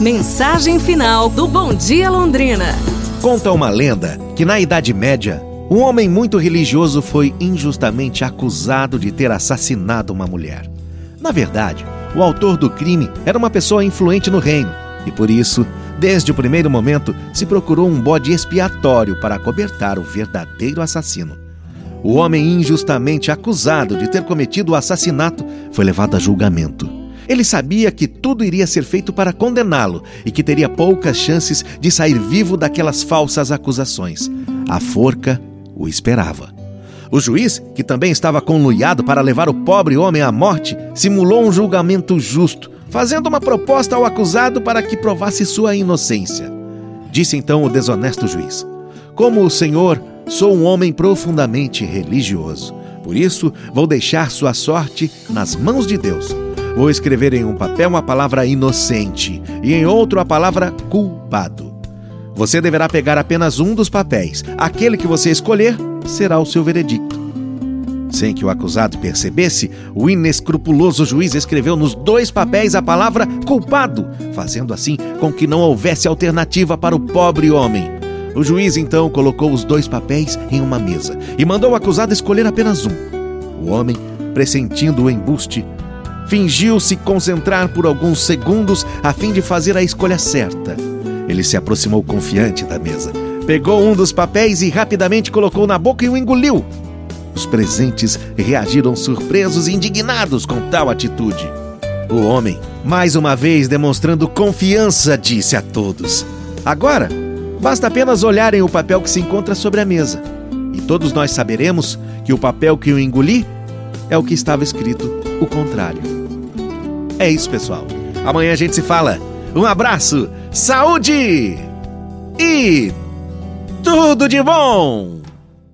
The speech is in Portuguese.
Mensagem final do Bom Dia Londrina. Conta uma lenda que na Idade Média, um homem muito religioso foi injustamente acusado de ter assassinado uma mulher. Na verdade, o autor do crime era uma pessoa influente no reino e por isso, desde o primeiro momento, se procurou um bode expiatório para acobertar o verdadeiro assassino. O homem injustamente acusado de ter cometido o assassinato foi levado a julgamento. Ele sabia que tudo iria ser feito para condená-lo e que teria poucas chances de sair vivo daquelas falsas acusações. A forca o esperava. O juiz, que também estava conluiado para levar o pobre homem à morte, simulou um julgamento justo, fazendo uma proposta ao acusado para que provasse sua inocência. Disse então o desonesto juiz: Como o senhor, sou um homem profundamente religioso. Por isso, vou deixar sua sorte nas mãos de Deus. Vou escrever em um papel a palavra inocente e em outro a palavra culpado. Você deverá pegar apenas um dos papéis. Aquele que você escolher será o seu veredicto. Sem que o acusado percebesse, o inescrupuloso juiz escreveu nos dois papéis a palavra culpado, fazendo assim com que não houvesse alternativa para o pobre homem. O juiz então colocou os dois papéis em uma mesa e mandou o acusado escolher apenas um. O homem, pressentindo o embuste, fingiu se concentrar por alguns segundos a fim de fazer a escolha certa. Ele se aproximou confiante da mesa, pegou um dos papéis e rapidamente colocou na boca e o engoliu. Os presentes reagiram surpresos e indignados com tal atitude. O homem, mais uma vez demonstrando confiança, disse a todos: Agora, basta apenas olharem o papel que se encontra sobre a mesa, e todos nós saberemos que o papel que eu engoli é o que estava escrito o contrário. É isso, pessoal. Amanhã a gente se fala. Um abraço, saúde e tudo de bom!